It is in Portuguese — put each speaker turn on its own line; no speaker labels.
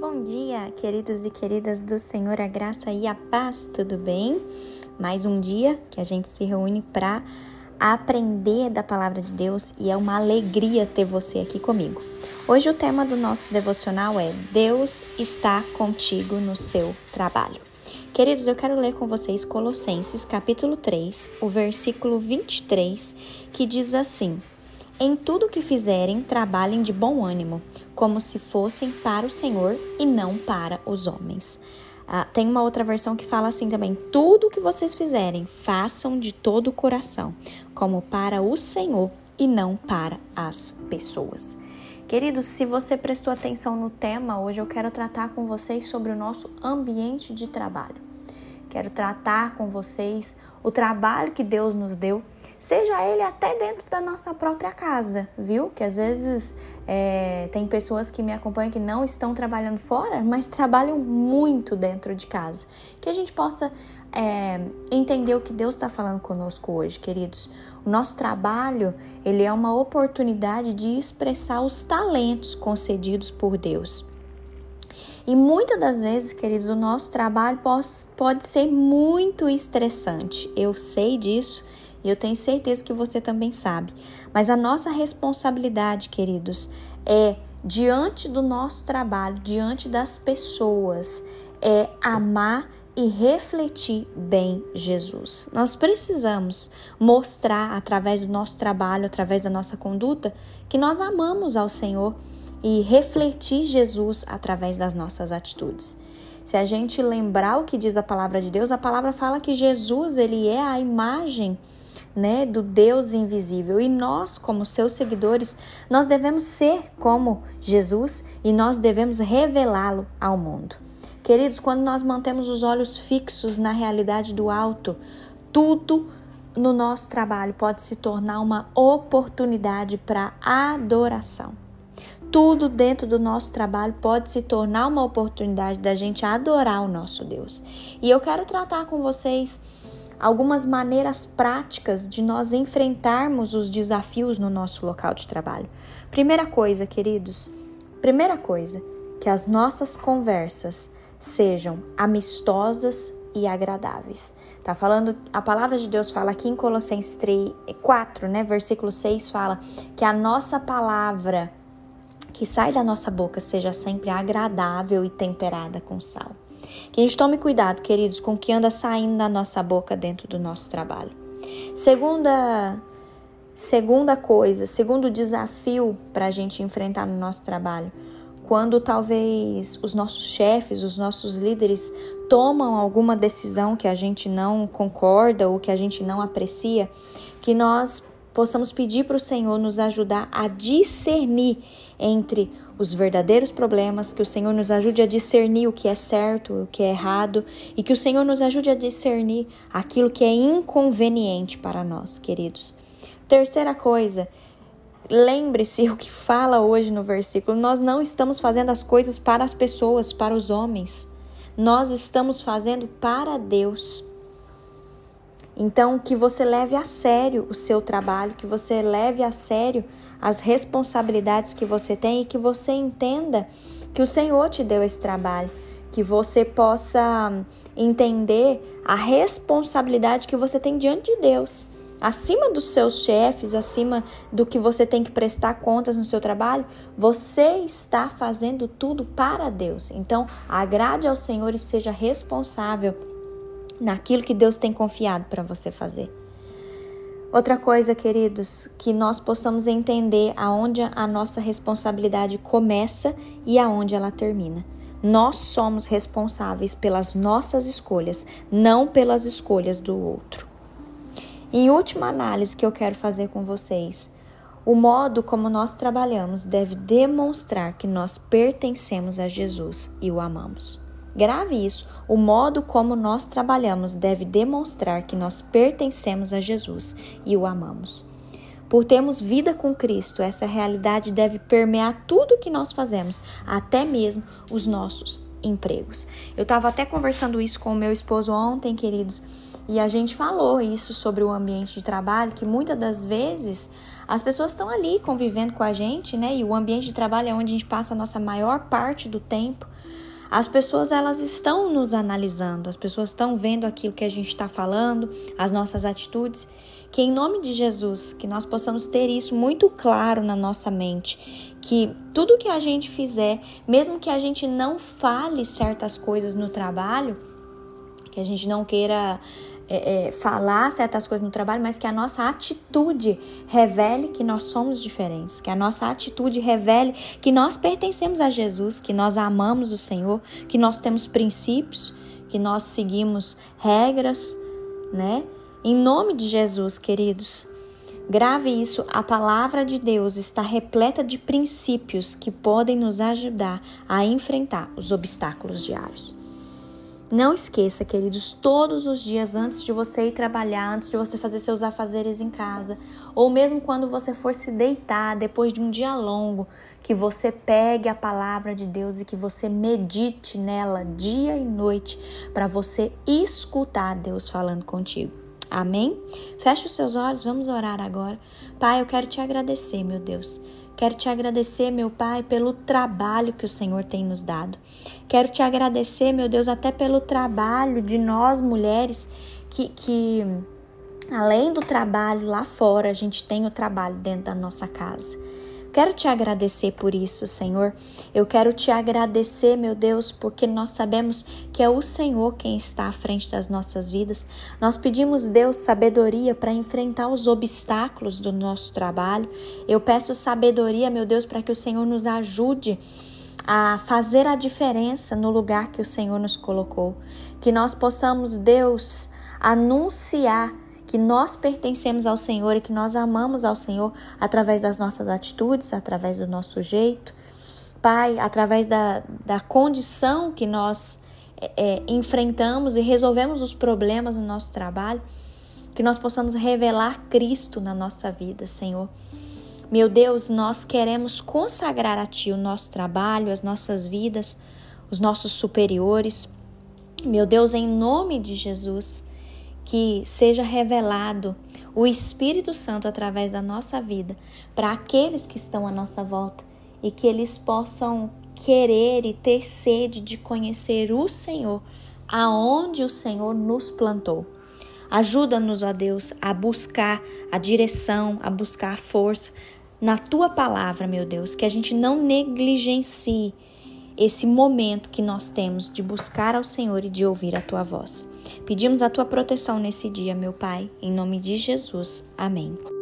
Bom dia, queridos e queridas do Senhor, a graça e a paz, tudo bem? Mais um dia que a gente se reúne para aprender da palavra de Deus e é uma alegria ter você aqui comigo. Hoje o tema do nosso devocional é Deus está contigo no seu trabalho. Queridos, eu quero ler com vocês Colossenses capítulo 3, o versículo 23, que diz assim: Em tudo que fizerem, trabalhem de bom ânimo, como se fossem para o Senhor e não para os homens. Ah, tem uma outra versão que fala assim também: tudo que vocês fizerem, façam de todo o coração, como para o Senhor e não para as pessoas. Queridos, se você prestou atenção no tema, hoje eu quero tratar com vocês sobre o nosso ambiente de trabalho. Quero tratar com vocês o trabalho que Deus nos deu, seja ele até dentro da nossa própria casa, viu? Que às vezes é, tem pessoas que me acompanham que não estão trabalhando fora, mas trabalham muito dentro de casa. Que a gente possa é, entender o que Deus está falando conosco hoje, queridos. O nosso trabalho ele é uma oportunidade de expressar os talentos concedidos por Deus. E muitas das vezes, queridos, o nosso trabalho pode, ser muito estressante. Eu sei disso e eu tenho certeza que você também sabe. Mas a nossa responsabilidade, queridos, é diante do nosso trabalho, diante das pessoas, é amar e refletir bem Jesus. Nós precisamos mostrar através do nosso trabalho, através da nossa conduta, que nós amamos ao Senhor e refletir Jesus através das nossas atitudes. Se a gente lembrar o que diz a palavra de Deus, a palavra fala que Jesus ele é a imagem né, do Deus invisível. E nós, como seus seguidores, nós devemos ser como Jesus e nós devemos revelá-lo ao mundo. Queridos, quando nós mantemos os olhos fixos na realidade do alto, tudo no nosso trabalho pode se tornar uma oportunidade para adoração tudo dentro do nosso trabalho pode se tornar uma oportunidade da gente adorar o nosso Deus. E eu quero tratar com vocês algumas maneiras práticas de nós enfrentarmos os desafios no nosso local de trabalho. Primeira coisa, queridos, primeira coisa, que as nossas conversas sejam amistosas e agradáveis. Tá falando, a palavra de Deus fala aqui em Colossenses 3, 4, né, versículo 6 fala que a nossa palavra que sai da nossa boca seja sempre agradável e temperada com sal. Que a gente tome cuidado, queridos, com o que anda saindo da nossa boca dentro do nosso trabalho. Segunda, segunda coisa, segundo desafio para a gente enfrentar no nosso trabalho, quando talvez os nossos chefes, os nossos líderes tomam alguma decisão que a gente não concorda ou que a gente não aprecia, que nós possamos pedir para o Senhor nos ajudar a discernir entre os verdadeiros problemas, que o Senhor nos ajude a discernir o que é certo, o que é errado e que o Senhor nos ajude a discernir aquilo que é inconveniente para nós, queridos. Terceira coisa, lembre-se o que fala hoje no versículo: nós não estamos fazendo as coisas para as pessoas, para os homens. Nós estamos fazendo para Deus. Então, que você leve a sério o seu trabalho, que você leve a sério as responsabilidades que você tem e que você entenda que o Senhor te deu esse trabalho, que você possa entender a responsabilidade que você tem diante de Deus. Acima dos seus chefes, acima do que você tem que prestar contas no seu trabalho, você está fazendo tudo para Deus. Então, agrade ao Senhor e seja responsável naquilo que Deus tem confiado para você fazer. Outra coisa, queridos, que nós possamos entender aonde a nossa responsabilidade começa e aonde ela termina. Nós somos responsáveis pelas nossas escolhas, não pelas escolhas do outro. Em última análise que eu quero fazer com vocês, o modo como nós trabalhamos deve demonstrar que nós pertencemos a Jesus e o amamos. Grave isso. O modo como nós trabalhamos deve demonstrar que nós pertencemos a Jesus e o amamos. Por termos vida com Cristo, essa realidade deve permear tudo que nós fazemos, até mesmo os nossos empregos. Eu estava até conversando isso com o meu esposo ontem, queridos, e a gente falou isso sobre o ambiente de trabalho, que muitas das vezes as pessoas estão ali convivendo com a gente, né? E o ambiente de trabalho é onde a gente passa a nossa maior parte do tempo. As pessoas elas estão nos analisando, as pessoas estão vendo aquilo que a gente está falando, as nossas atitudes. Que em nome de Jesus, que nós possamos ter isso muito claro na nossa mente, que tudo que a gente fizer, mesmo que a gente não fale certas coisas no trabalho, que a gente não queira é, é, falar certas coisas no trabalho, mas que a nossa atitude revele que nós somos diferentes, que a nossa atitude revele que nós pertencemos a Jesus, que nós amamos o Senhor, que nós temos princípios, que nós seguimos regras, né? Em nome de Jesus, queridos, grave isso. A palavra de Deus está repleta de princípios que podem nos ajudar a enfrentar os obstáculos diários. Não esqueça, queridos, todos os dias antes de você ir trabalhar, antes de você fazer seus afazeres em casa, ou mesmo quando você for se deitar depois de um dia longo, que você pegue a palavra de Deus e que você medite nela dia e noite para você escutar Deus falando contigo. Amém? Feche os seus olhos, vamos orar agora. Pai, eu quero te agradecer, meu Deus Quero te agradecer, meu Pai, pelo trabalho que o Senhor tem nos dado. Quero te agradecer, meu Deus, até pelo trabalho de nós mulheres que, que além do trabalho lá fora, a gente tem o trabalho dentro da nossa casa. Quero te agradecer por isso, Senhor. Eu quero te agradecer, meu Deus, porque nós sabemos que é o Senhor quem está à frente das nossas vidas. Nós pedimos, Deus, sabedoria para enfrentar os obstáculos do nosso trabalho. Eu peço sabedoria, meu Deus, para que o Senhor nos ajude a fazer a diferença no lugar que o Senhor nos colocou. Que nós possamos, Deus, anunciar que nós pertencemos ao Senhor e que nós amamos ao Senhor através das nossas atitudes, através do nosso jeito. Pai, através da, da condição que nós é, é, enfrentamos e resolvemos os problemas no nosso trabalho, que nós possamos revelar Cristo na nossa vida, Senhor. Meu Deus, nós queremos consagrar a Ti o nosso trabalho, as nossas vidas, os nossos superiores. Meu Deus, em nome de Jesus, que seja revelado o Espírito Santo através da nossa vida para aqueles que estão à nossa volta e que eles possam querer e ter sede de conhecer o Senhor aonde o Senhor nos plantou. Ajuda-nos, ó Deus, a buscar a direção, a buscar a força na tua palavra, meu Deus, que a gente não negligencie esse momento que nós temos de buscar ao Senhor e de ouvir a tua voz. Pedimos a tua proteção nesse dia, meu Pai, em nome de Jesus. Amém.